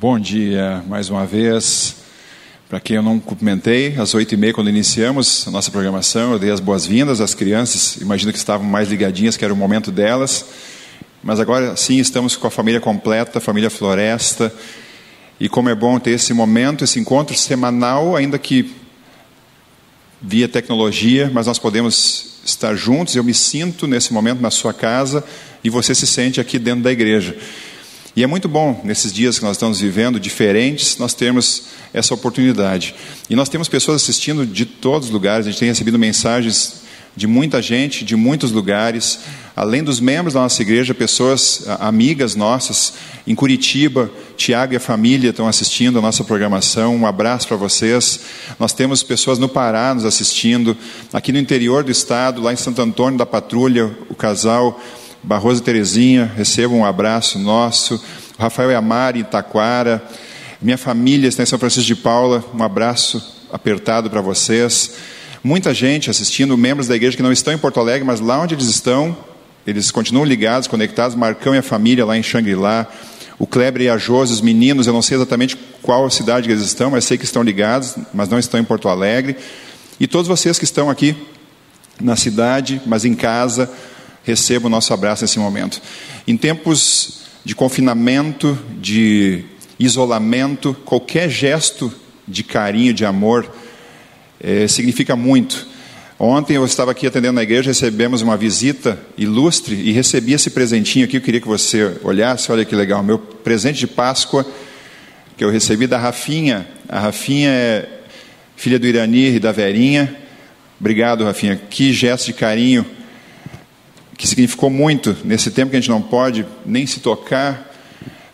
Bom dia mais uma vez. Para quem eu não cumprimentei, às oito e meia, quando iniciamos a nossa programação, eu dei as boas-vindas às crianças. Imagino que estavam mais ligadinhas, que era o momento delas. Mas agora sim estamos com a família completa, a família Floresta. E como é bom ter esse momento, esse encontro semanal, ainda que via tecnologia, mas nós podemos estar juntos. Eu me sinto nesse momento na sua casa e você se sente aqui dentro da igreja. E é muito bom, nesses dias que nós estamos vivendo, diferentes, nós termos essa oportunidade. E nós temos pessoas assistindo de todos os lugares, a gente tem recebido mensagens de muita gente, de muitos lugares, além dos membros da nossa igreja, pessoas amigas nossas, em Curitiba, Tiago e a família estão assistindo a nossa programação, um abraço para vocês. Nós temos pessoas no Pará nos assistindo, aqui no interior do estado, lá em Santo Antônio da Patrulha, o casal Barroso e Terezinha, recebam um abraço nosso. Rafael e a Mari, em Taquara. Minha família está em São Francisco de Paula, um abraço apertado para vocês. Muita gente assistindo, membros da igreja que não estão em Porto Alegre, mas lá onde eles estão, eles continuam ligados, conectados. Marcão e a família lá em Xangri-Lá. O Kleber e a Josi, os meninos, eu não sei exatamente qual cidade que eles estão, mas sei que estão ligados, mas não estão em Porto Alegre. E todos vocês que estão aqui na cidade, mas em casa, receba o nosso abraço nesse momento. Em tempos de confinamento, de isolamento, qualquer gesto de carinho, de amor, é, significa muito. Ontem eu estava aqui atendendo na igreja, recebemos uma visita ilustre e recebi esse presentinho aqui. Eu queria que você olhasse, olha que legal, meu presente de Páscoa que eu recebi da Rafinha. A Rafinha é filha do Iranir e da Verinha. Obrigado, Rafinha. Que gesto de carinho que significou muito nesse tempo que a gente não pode nem se tocar,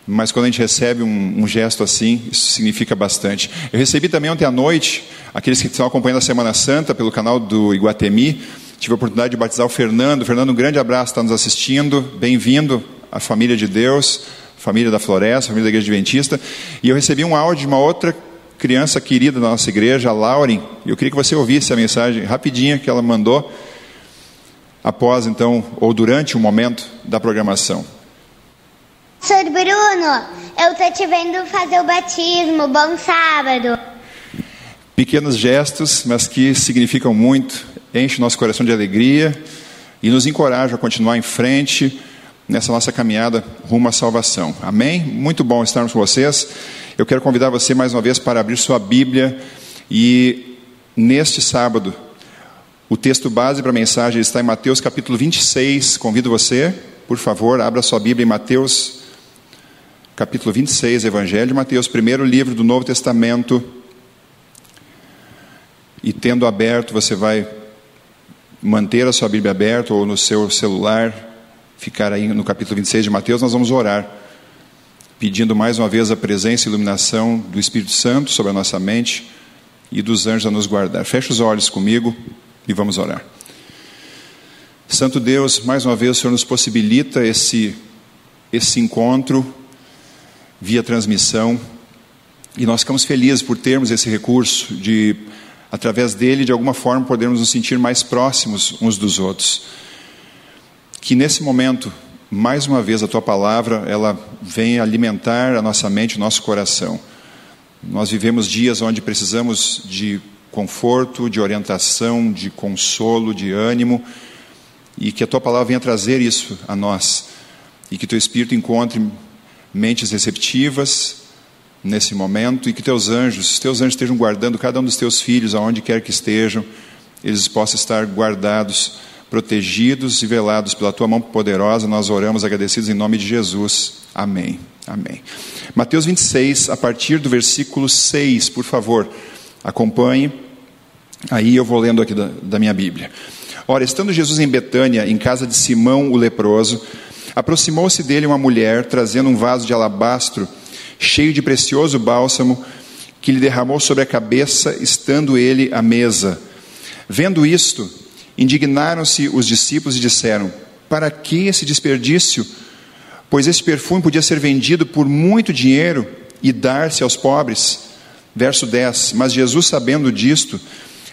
mas quando a gente recebe um, um, gesto assim, isso significa bastante. Eu recebi também ontem à noite, aqueles que estão acompanhando a Semana Santa pelo canal do Iguatemi, tive a oportunidade de batizar o Fernando. Fernando, um grande abraço, está nos assistindo, bem-vindo à família de Deus, família da Floresta, família da Igreja Adventista. E eu recebi um áudio de uma outra criança querida da nossa igreja, a Lauren, e eu queria que você ouvisse a mensagem rapidinha que ela mandou após então ou durante o momento da programação. Sr. Bruno, eu estou te vendo fazer o batismo. Bom sábado. Pequenos gestos, mas que significam muito, enche nosso coração de alegria e nos encoraja a continuar em frente nessa nossa caminhada rumo à salvação. Amém? Muito bom estarmos com vocês. Eu quero convidar você mais uma vez para abrir sua Bíblia e neste sábado o texto base para a mensagem está em Mateus capítulo 26. Convido você, por favor, abra sua Bíblia em Mateus capítulo 26, Evangelho de Mateus, primeiro livro do Novo Testamento. E tendo aberto, você vai manter a sua Bíblia aberta ou no seu celular, ficar aí no capítulo 26 de Mateus, nós vamos orar, pedindo mais uma vez a presença e iluminação do Espírito Santo sobre a nossa mente e dos anjos a nos guardar. Feche os olhos comigo e vamos orar. Santo Deus, mais uma vez o Senhor nos possibilita esse, esse encontro via transmissão e nós ficamos felizes por termos esse recurso de, através dele, de alguma forma, podermos nos sentir mais próximos uns dos outros. Que nesse momento, mais uma vez, a tua palavra, ela venha alimentar a nossa mente, o nosso coração. Nós vivemos dias onde precisamos de conforto, de orientação, de consolo, de ânimo, e que a tua palavra venha trazer isso a nós, e que teu Espírito encontre mentes receptivas nesse momento, e que teus anjos, teus anjos estejam guardando cada um dos teus filhos, aonde quer que estejam, eles possam estar guardados, protegidos e velados pela tua mão poderosa, nós oramos agradecidos em nome de Jesus. Amém. Amém. Mateus 26, a partir do versículo 6, por favor, acompanhe. Aí eu vou lendo aqui da, da minha Bíblia. Ora, estando Jesus em Betânia, em casa de Simão o leproso, aproximou-se dele uma mulher, trazendo um vaso de alabastro, cheio de precioso bálsamo, que lhe derramou sobre a cabeça, estando ele à mesa. Vendo isto, indignaram-se os discípulos e disseram: Para que esse desperdício? Pois esse perfume podia ser vendido por muito dinheiro e dar-se aos pobres. Verso 10: Mas Jesus, sabendo disto,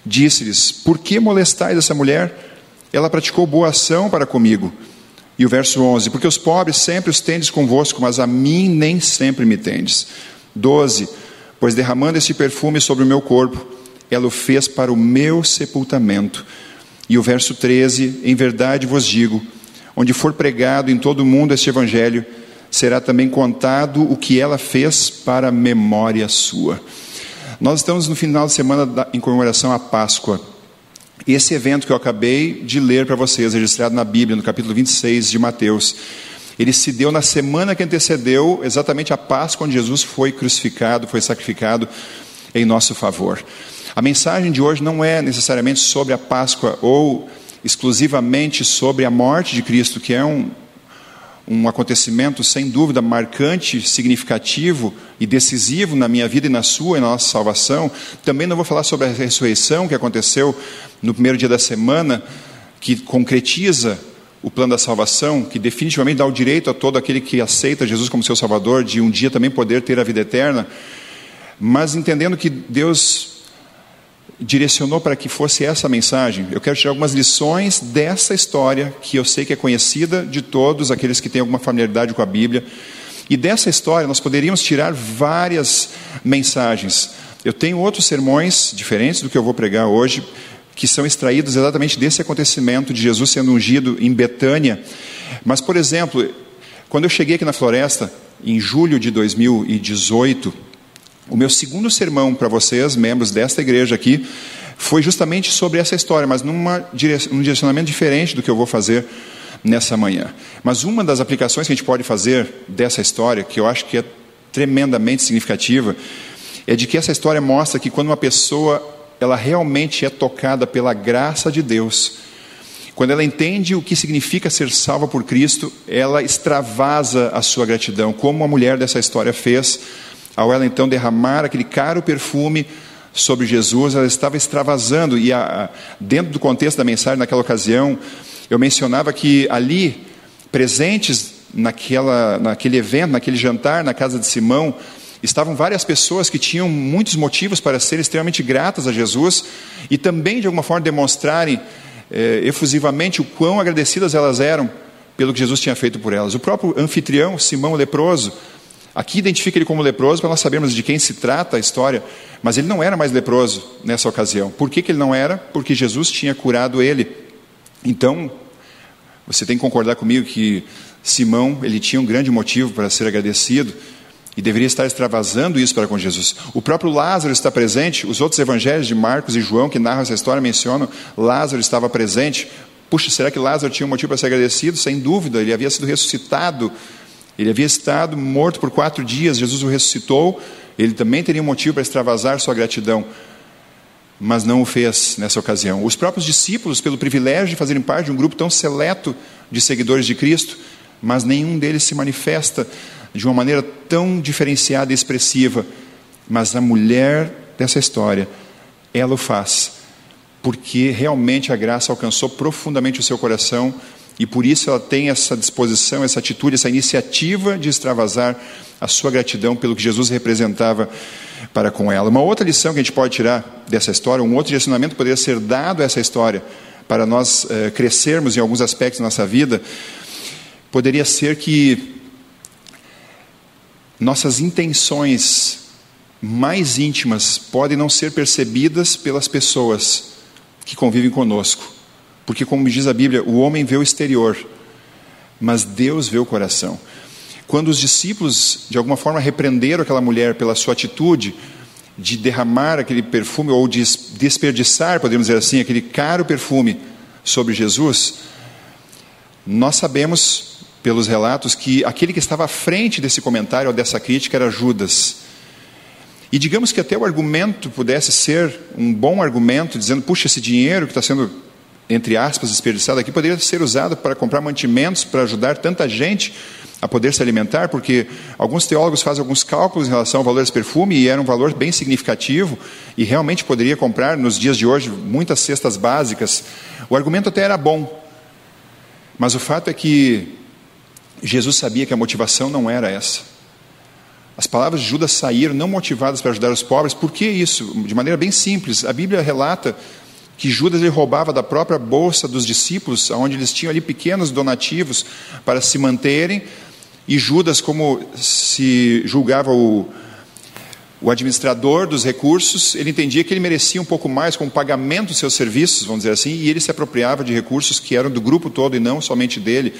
Disse-lhes: Por que molestais essa mulher? Ela praticou boa ação para comigo. E o verso 11: Porque os pobres sempre os tendes convosco, mas a mim nem sempre me tendes. 12: Pois derramando este perfume sobre o meu corpo, ela o fez para o meu sepultamento. E o verso 13: Em verdade vos digo, onde for pregado em todo o mundo este evangelho, será também contado o que ela fez para memória sua. Nós estamos no final de semana em comemoração à Páscoa. Esse evento que eu acabei de ler para vocês, registrado na Bíblia, no capítulo 26 de Mateus, ele se deu na semana que antecedeu exatamente a Páscoa, onde Jesus foi crucificado, foi sacrificado em nosso favor. A mensagem de hoje não é necessariamente sobre a Páscoa ou exclusivamente sobre a morte de Cristo, que é um, um acontecimento sem dúvida marcante, significativo e decisivo na minha vida e na sua e na nossa salvação. Também não vou falar sobre a ressurreição que aconteceu no primeiro dia da semana, que concretiza o plano da salvação, que definitivamente dá o direito a todo aquele que aceita Jesus como seu Salvador de um dia também poder ter a vida eterna, mas entendendo que Deus direcionou para que fosse essa mensagem, eu quero tirar algumas lições dessa história, que eu sei que é conhecida de todos aqueles que têm alguma familiaridade com a Bíblia. E dessa história nós poderíamos tirar várias mensagens. Eu tenho outros sermões diferentes do que eu vou pregar hoje, que são extraídos exatamente desse acontecimento de Jesus sendo ungido em Betânia. Mas, por exemplo, quando eu cheguei aqui na floresta, em julho de 2018, o meu segundo sermão para vocês, membros desta igreja aqui, foi justamente sobre essa história, mas numa, num direcionamento diferente do que eu vou fazer nessa manhã. Mas uma das aplicações que a gente pode fazer dessa história, que eu acho que é tremendamente significativa, é de que essa história mostra que quando uma pessoa ela realmente é tocada pela graça de Deus. Quando ela entende o que significa ser salva por Cristo, ela extravasa a sua gratidão, como a mulher dessa história fez, ao ela então derramar aquele caro perfume sobre Jesus, ela estava extravasando, e a, dentro do contexto da mensagem naquela ocasião, eu mencionava que ali, presentes naquela, naquele evento, naquele jantar na casa de Simão, estavam várias pessoas que tinham muitos motivos para serem extremamente gratas a Jesus e também, de alguma forma, demonstrarem eh, efusivamente o quão agradecidas elas eram pelo que Jesus tinha feito por elas. O próprio anfitrião, Simão leproso, aqui identifica ele como leproso para nós sabermos de quem se trata a história, mas ele não era mais leproso nessa ocasião. Por que, que ele não era? Porque Jesus tinha curado ele. Então, você tem que concordar comigo que Simão ele tinha um grande motivo para ser agradecido e deveria estar extravasando isso para com Jesus. O próprio Lázaro está presente, os outros evangelhos de Marcos e João que narram essa história mencionam Lázaro estava presente. Puxa, será que Lázaro tinha um motivo para ser agradecido? Sem dúvida, ele havia sido ressuscitado. Ele havia estado morto por quatro dias, Jesus o ressuscitou. Ele também teria um motivo para extravasar sua gratidão, mas não o fez nessa ocasião. Os próprios discípulos, pelo privilégio de fazerem parte de um grupo tão seleto de seguidores de Cristo, mas nenhum deles se manifesta de uma maneira tão diferenciada e expressiva, mas a mulher dessa história, ela o faz, porque realmente a graça alcançou profundamente o seu coração e por isso ela tem essa disposição, essa atitude, essa iniciativa de extravasar a sua gratidão pelo que Jesus representava para com ela. Uma outra lição que a gente pode tirar dessa história, um outro direcionamento poderia ser dado a essa história para nós eh, crescermos em alguns aspectos da nossa vida, poderia ser que nossas intenções mais íntimas podem não ser percebidas pelas pessoas que convivem conosco. Porque, como diz a Bíblia, o homem vê o exterior, mas Deus vê o coração. Quando os discípulos, de alguma forma, repreenderam aquela mulher pela sua atitude de derramar aquele perfume, ou de desperdiçar, podemos dizer assim, aquele caro perfume sobre Jesus, nós sabemos pelos relatos que aquele que estava à frente desse comentário ou dessa crítica era Judas. E digamos que até o argumento pudesse ser um bom argumento, dizendo, puxa, esse dinheiro que está sendo, entre aspas, desperdiçado aqui, poderia ser usado para comprar mantimentos, para ajudar tanta gente a poder se alimentar, porque alguns teólogos fazem alguns cálculos em relação ao valor desse perfume, e era um valor bem significativo, e realmente poderia comprar, nos dias de hoje, muitas cestas básicas. O argumento até era bom, mas o fato é que Jesus sabia que a motivação não era essa. As palavras de Judas saíram não motivadas para ajudar os pobres. Por que isso? De maneira bem simples. A Bíblia relata que Judas ele roubava da própria bolsa dos discípulos, onde eles tinham ali pequenos donativos para se manterem, e Judas, como se julgava o, o administrador dos recursos, ele entendia que ele merecia um pouco mais como pagamento dos seus serviços, vamos dizer assim, e ele se apropriava de recursos que eram do grupo todo e não somente dele.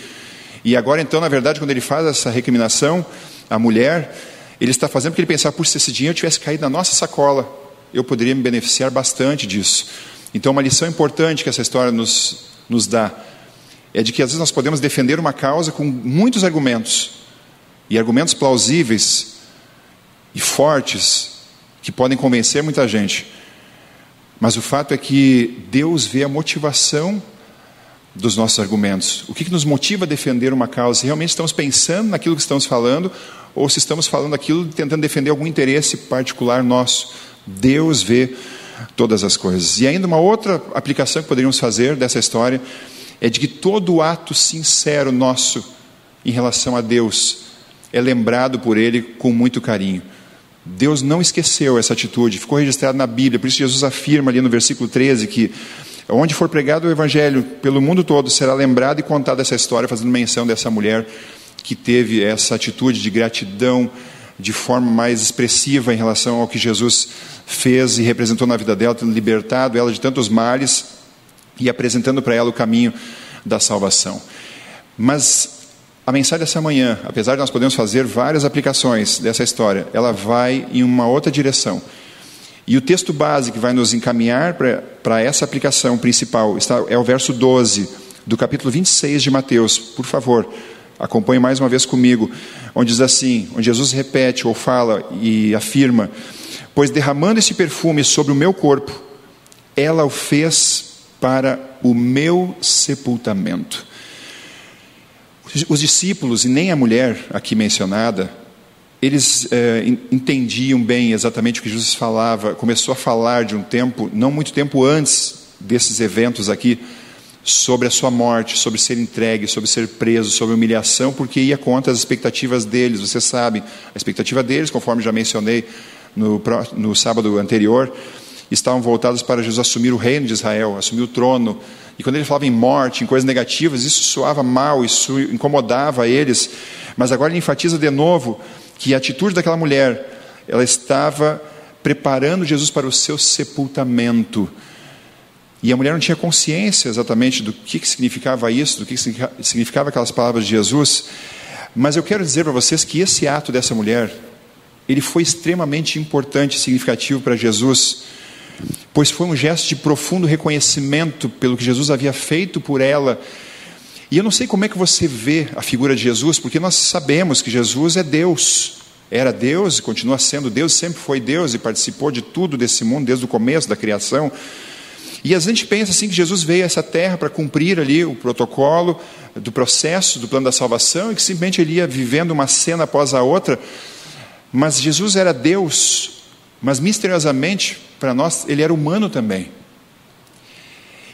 E agora, então, na verdade, quando ele faz essa recriminação à mulher, ele está fazendo porque ele pensava, por se esse dinheiro tivesse caído na nossa sacola, eu poderia me beneficiar bastante disso. Então, uma lição importante que essa história nos, nos dá é de que às vezes nós podemos defender uma causa com muitos argumentos, e argumentos plausíveis, e fortes que podem convencer muita gente. Mas o fato é que Deus vê a motivação dos nossos argumentos. O que, que nos motiva a defender uma causa? Se realmente estamos pensando naquilo que estamos falando ou se estamos falando aquilo tentando defender algum interesse particular nosso. Deus vê todas as coisas. E ainda uma outra aplicação que poderíamos fazer dessa história é de que todo ato sincero nosso em relação a Deus é lembrado por Ele com muito carinho. Deus não esqueceu essa atitude, ficou registrado na Bíblia. Por isso, Jesus afirma ali no versículo 13 que onde for pregado o Evangelho pelo mundo todo será lembrado e contada essa história, fazendo menção dessa mulher que teve essa atitude de gratidão de forma mais expressiva em relação ao que Jesus fez e representou na vida dela, tendo libertado ela de tantos males e apresentando para ela o caminho da salvação. Mas a mensagem dessa manhã, apesar de nós podermos fazer várias aplicações dessa história, ela vai em uma outra direção. E o texto base que vai nos encaminhar para essa aplicação principal está, é o verso 12 do capítulo 26 de Mateus. Por favor, acompanhe mais uma vez comigo, onde diz assim, onde Jesus repete ou fala e afirma: Pois derramando esse perfume sobre o meu corpo, ela o fez para o meu sepultamento. Os discípulos, e nem a mulher aqui mencionada, eles é, entendiam bem exatamente o que Jesus falava, começou a falar de um tempo, não muito tempo antes desses eventos aqui, sobre a sua morte, sobre ser entregue, sobre ser preso, sobre humilhação, porque ia contra as expectativas deles. Você sabe, a expectativa deles, conforme já mencionei no, no sábado anterior, estavam voltados para Jesus assumir o reino de Israel, assumir o trono. E quando ele falava em morte, em coisas negativas, isso soava mal, isso incomodava eles. Mas agora ele enfatiza de novo que a atitude daquela mulher, ela estava preparando Jesus para o seu sepultamento. E a mulher não tinha consciência exatamente do que, que significava isso, do que, que significava aquelas palavras de Jesus. Mas eu quero dizer para vocês que esse ato dessa mulher, ele foi extremamente importante e significativo para Jesus pois foi um gesto de profundo reconhecimento pelo que Jesus havia feito por ela. E eu não sei como é que você vê a figura de Jesus, porque nós sabemos que Jesus é Deus. Era Deus e continua sendo Deus, sempre foi Deus e participou de tudo desse mundo desde o começo da criação. E a gente pensa assim que Jesus veio a essa terra para cumprir ali o protocolo do processo, do plano da salvação, e que simplesmente ele ia vivendo uma cena após a outra. Mas Jesus era Deus, mas misteriosamente, para nós, ele era humano também.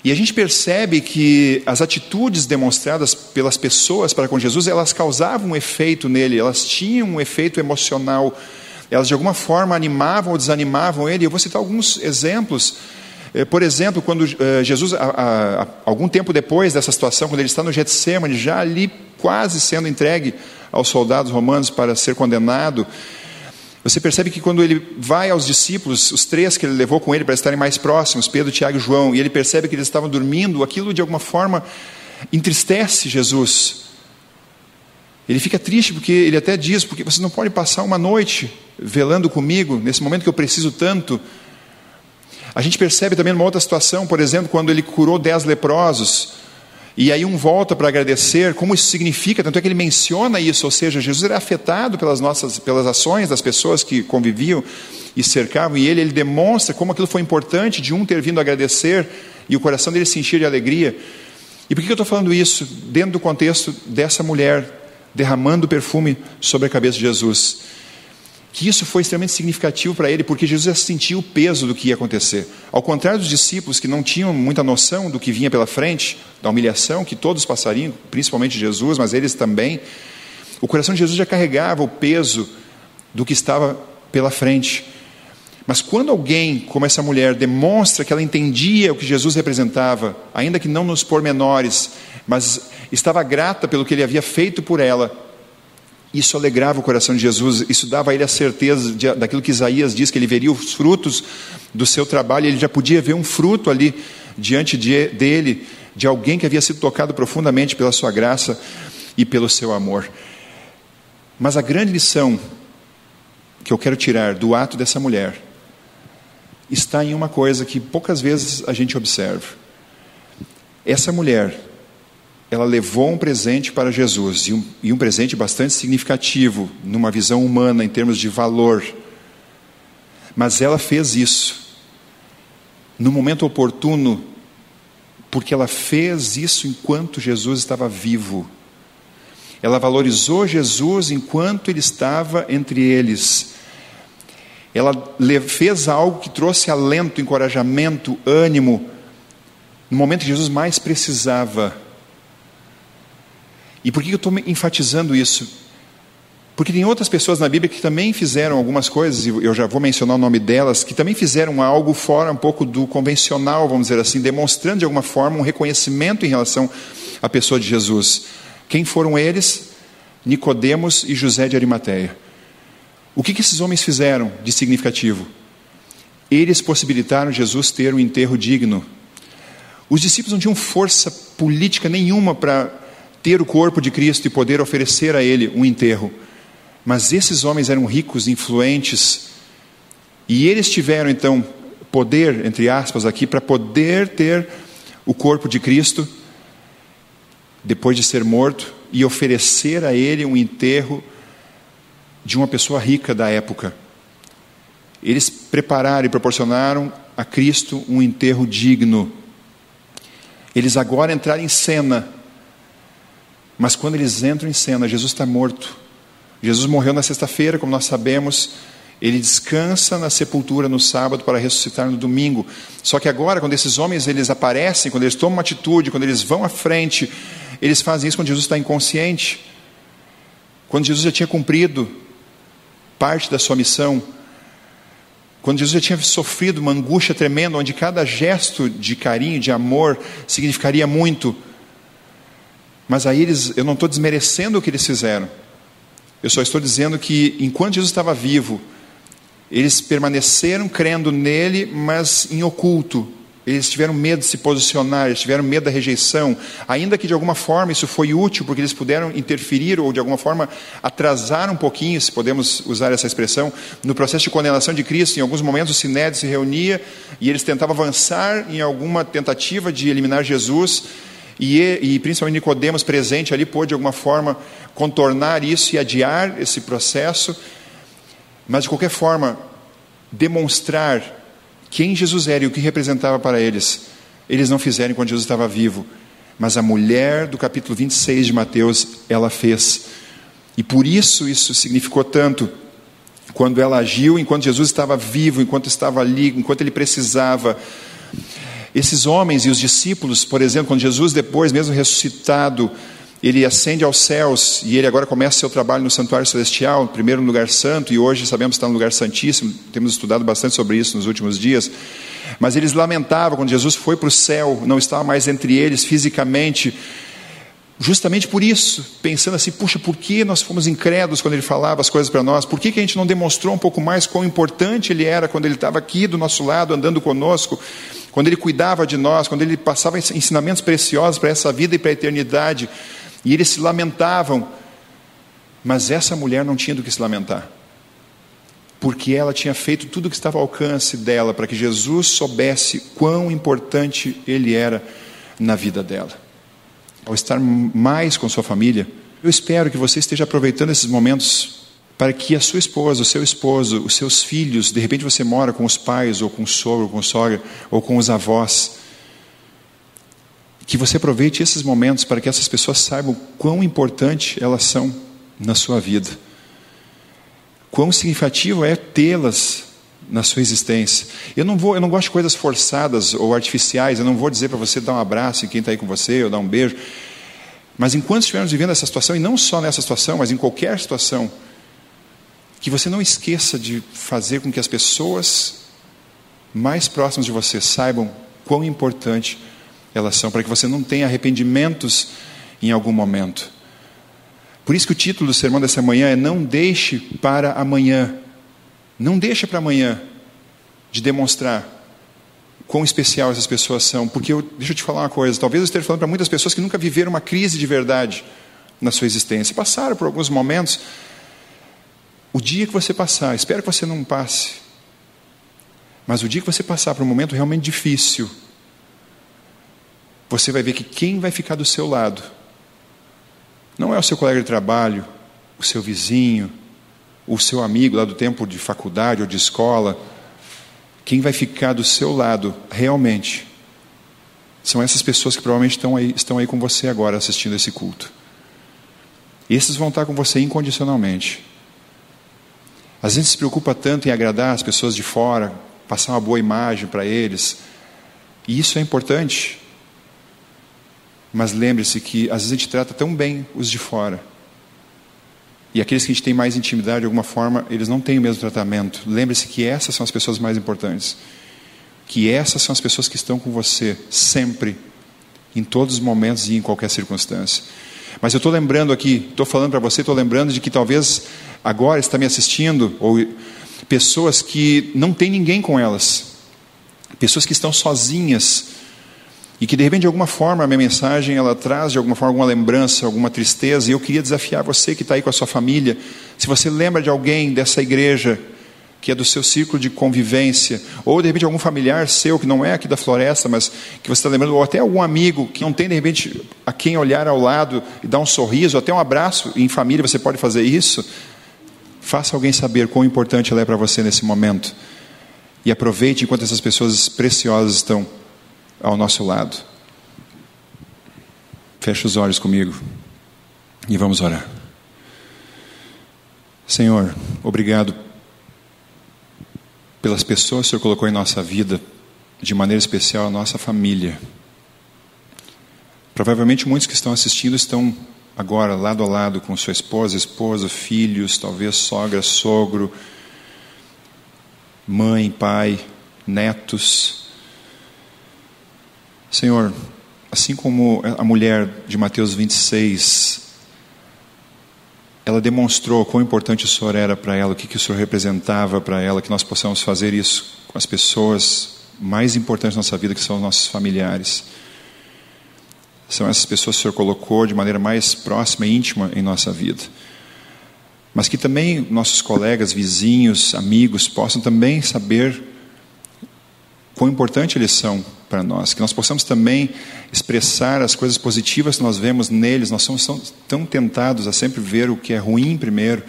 E a gente percebe que as atitudes demonstradas pelas pessoas para com Jesus, elas causavam um efeito nele, elas tinham um efeito emocional, elas de alguma forma animavam ou desanimavam ele. Eu vou citar alguns exemplos. Eh, por exemplo, quando eh, Jesus, algum tempo depois dessa situação, quando ele está no Getsemane, já ali quase sendo entregue aos soldados romanos para ser condenado, você percebe que quando ele vai aos discípulos, os três que ele levou com ele para estarem mais próximos, Pedro, Tiago e João, e ele percebe que eles estavam dormindo, aquilo de alguma forma entristece Jesus. Ele fica triste porque ele até diz: porque você não pode passar uma noite velando comigo nesse momento que eu preciso tanto. A gente percebe também numa outra situação, por exemplo, quando ele curou dez leprosos. E aí um volta para agradecer, como isso significa, tanto é que ele menciona isso, ou seja, Jesus era afetado pelas nossas, pelas ações das pessoas que conviviam e cercavam, e ele, ele demonstra como aquilo foi importante de um ter vindo agradecer e o coração dele se encher de alegria. E por que eu estou falando isso? Dentro do contexto dessa mulher derramando perfume sobre a cabeça de Jesus que isso foi extremamente significativo para ele, porque Jesus sentiu o peso do que ia acontecer. Ao contrário dos discípulos que não tinham muita noção do que vinha pela frente, da humilhação que todos passariam, principalmente Jesus, mas eles também, o coração de Jesus já carregava o peso do que estava pela frente. Mas quando alguém, como essa mulher, demonstra que ela entendia o que Jesus representava, ainda que não nos pormenores, mas estava grata pelo que ele havia feito por ela, Isso alegrava o coração de Jesus, isso dava a ele a certeza de, daquilo que Isaías diz, que ele veria os frutos do seu trabalho, ele já podia ver um fruto ali diante de, dele, de alguém que havia sido tocado profundamente pela sua graça e pelo seu amor. Mas a grande lição que eu quero tirar do ato dessa mulher está em uma coisa que poucas vezes a gente observa. Essa mulher, ela levou um presente para Jesus, e um, e um presente bastante significativo, numa visão humana, em termos de valor. Mas ela fez isso no momento oportuno, porque ela fez isso enquanto Jesus estava vivo. Ela valorizou Jesus enquanto ele estava entre eles. Ela fez algo que trouxe alento, encorajamento, ânimo, no momento que Jesus mais precisava. E por que eu estou enfatizando isso? Porque tem outras pessoas na Bíblia que também fizeram algumas coisas, e eu já vou mencionar o nome delas, que também fizeram algo fora um pouco do convencional, vamos dizer assim, demonstrando de alguma forma um reconhecimento em relação à pessoa de Jesus. Quem foram eles? Nicodemos e José de Arimateia. O que, que esses homens fizeram de significativo? Eles possibilitaram Jesus ter um enterro digno. Os discípulos não tinham força política nenhuma para ter o corpo de Cristo e poder oferecer a ele um enterro. Mas esses homens eram ricos, influentes, e eles tiveram então poder, entre aspas, aqui, para poder ter o corpo de Cristo depois de ser morto e oferecer a ele um enterro de uma pessoa rica da época. Eles prepararam e proporcionaram a Cristo um enterro digno. Eles agora entraram em cena mas quando eles entram em cena, Jesus está morto. Jesus morreu na sexta-feira, como nós sabemos. Ele descansa na sepultura no sábado para ressuscitar no domingo. Só que agora, quando esses homens eles aparecem, quando eles tomam uma atitude, quando eles vão à frente, eles fazem isso quando Jesus está inconsciente. Quando Jesus já tinha cumprido parte da sua missão, quando Jesus já tinha sofrido uma angústia tremenda, onde cada gesto de carinho, de amor, significaria muito. Mas aí eles, eu não estou desmerecendo o que eles fizeram. Eu só estou dizendo que enquanto Jesus estava vivo, eles permaneceram crendo nele, mas em oculto. Eles tiveram medo de se posicionar, eles tiveram medo da rejeição, ainda que de alguma forma isso foi útil, porque eles puderam interferir ou de alguma forma atrasar um pouquinho, se podemos usar essa expressão, no processo de condenação de Cristo. Em alguns momentos o Sinédrio se reunia e eles tentavam avançar em alguma tentativa de eliminar Jesus, e, e principalmente Nicodemos presente ali pôde de alguma forma contornar isso e adiar esse processo, mas de qualquer forma demonstrar quem Jesus era e o que representava para eles. Eles não fizeram quando Jesus estava vivo, mas a mulher do capítulo 26 de Mateus, ela fez. E por isso isso significou tanto quando ela agiu enquanto Jesus estava vivo, enquanto estava ali, enquanto ele precisava. Esses homens e os discípulos, por exemplo, quando Jesus, depois, mesmo ressuscitado, ele ascende aos céus e ele agora começa seu trabalho no santuário celestial, primeiro no lugar santo, e hoje sabemos que está no lugar santíssimo, temos estudado bastante sobre isso nos últimos dias. Mas eles lamentavam quando Jesus foi para o céu, não estava mais entre eles fisicamente, justamente por isso, pensando assim: puxa, por que nós fomos incrédulos quando ele falava as coisas para nós? Por que, que a gente não demonstrou um pouco mais quão importante ele era quando ele estava aqui do nosso lado, andando conosco? Quando Ele cuidava de nós, quando Ele passava ensinamentos preciosos para essa vida e para a eternidade, e eles se lamentavam, mas essa mulher não tinha do que se lamentar, porque ela tinha feito tudo o que estava ao alcance dela para que Jesus soubesse quão importante Ele era na vida dela. Ao estar mais com sua família, eu espero que você esteja aproveitando esses momentos para que a sua esposa, o seu esposo, os seus filhos, de repente você mora com os pais, ou com o sogro, ou com sogra, ou com os avós, que você aproveite esses momentos para que essas pessoas saibam quão importante elas são na sua vida, quão significativo é tê-las na sua existência. Eu não vou, eu não gosto de coisas forçadas ou artificiais. Eu não vou dizer para você dar um abraço em quem está aí com você ou dar um beijo. Mas enquanto estivermos vivendo essa situação, e não só nessa situação, mas em qualquer situação, que você não esqueça de fazer com que as pessoas mais próximas de você saibam quão importante elas são, para que você não tenha arrependimentos em algum momento. Por isso que o título do sermão dessa manhã é Não deixe para amanhã. Não deixe para amanhã de demonstrar quão especial essas pessoas são. Porque eu, deixa eu te falar uma coisa: talvez eu esteja falando para muitas pessoas que nunca viveram uma crise de verdade na sua existência, passaram por alguns momentos. O dia que você passar, espero que você não passe, mas o dia que você passar por um momento realmente difícil, você vai ver que quem vai ficar do seu lado não é o seu colega de trabalho, o seu vizinho, o seu amigo lá do tempo de faculdade ou de escola. Quem vai ficar do seu lado realmente são essas pessoas que provavelmente estão aí, estão aí com você agora assistindo esse culto. Esses vão estar com você incondicionalmente. Às vezes se preocupa tanto em agradar as pessoas de fora, passar uma boa imagem para eles. E isso é importante. Mas lembre-se que às vezes a gente trata tão bem os de fora. E aqueles que a gente tem mais intimidade, de alguma forma, eles não têm o mesmo tratamento. Lembre-se que essas são as pessoas mais importantes. Que essas são as pessoas que estão com você sempre, em todos os momentos e em qualquer circunstância. Mas eu estou lembrando aqui, estou falando para você, estou lembrando de que talvez agora está me assistindo, ou pessoas que não tem ninguém com elas, pessoas que estão sozinhas e que de repente de alguma forma a minha mensagem ela traz de alguma forma alguma lembrança, alguma tristeza, e eu queria desafiar você que está aí com a sua família, se você lembra de alguém dessa igreja que é do seu círculo de convivência, ou de repente algum familiar seu que não é aqui da floresta, mas que você está lembrando, ou até algum amigo que não tem de repente a quem olhar ao lado e dar um sorriso, até um abraço, em família você pode fazer isso, faça alguém saber quão importante ela é para você nesse momento, e aproveite enquanto essas pessoas preciosas estão ao nosso lado. Feche os olhos comigo e vamos orar. Senhor, obrigado pelas pessoas que o Senhor colocou em nossa vida, de maneira especial a nossa família. Provavelmente muitos que estão assistindo estão agora lado a lado com sua esposa, esposa, filhos, talvez sogra, sogro, mãe, pai, netos. Senhor, assim como a mulher de Mateus 26, ela demonstrou quão importante o Senhor era para ela, o que, que o Senhor representava para ela, que nós possamos fazer isso com as pessoas mais importantes da nossa vida, que são os nossos familiares. São essas pessoas que o Senhor colocou de maneira mais próxima e íntima em nossa vida. Mas que também nossos colegas, vizinhos, amigos possam também saber quão importante eles são para nós, que nós possamos também expressar as coisas positivas que nós vemos neles. Nós somos tão tentados a sempre ver o que é ruim primeiro,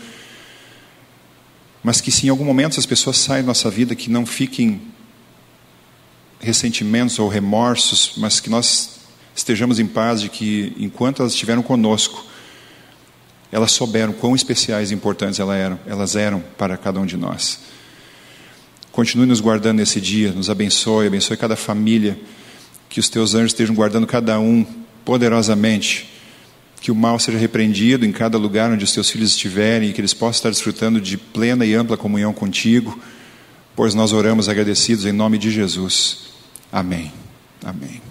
mas que se em algum momento as pessoas saem da nossa vida, que não fiquem ressentimentos ou remorsos, mas que nós estejamos em paz de que enquanto elas estiveram conosco, elas souberam quão especiais e importantes elas eram, elas eram para cada um de nós. Continue nos guardando nesse dia, nos abençoe, abençoe cada família, que os teus anjos estejam guardando cada um poderosamente, que o mal seja repreendido em cada lugar onde os teus filhos estiverem e que eles possam estar desfrutando de plena e ampla comunhão contigo, pois nós oramos agradecidos em nome de Jesus. Amém. Amém.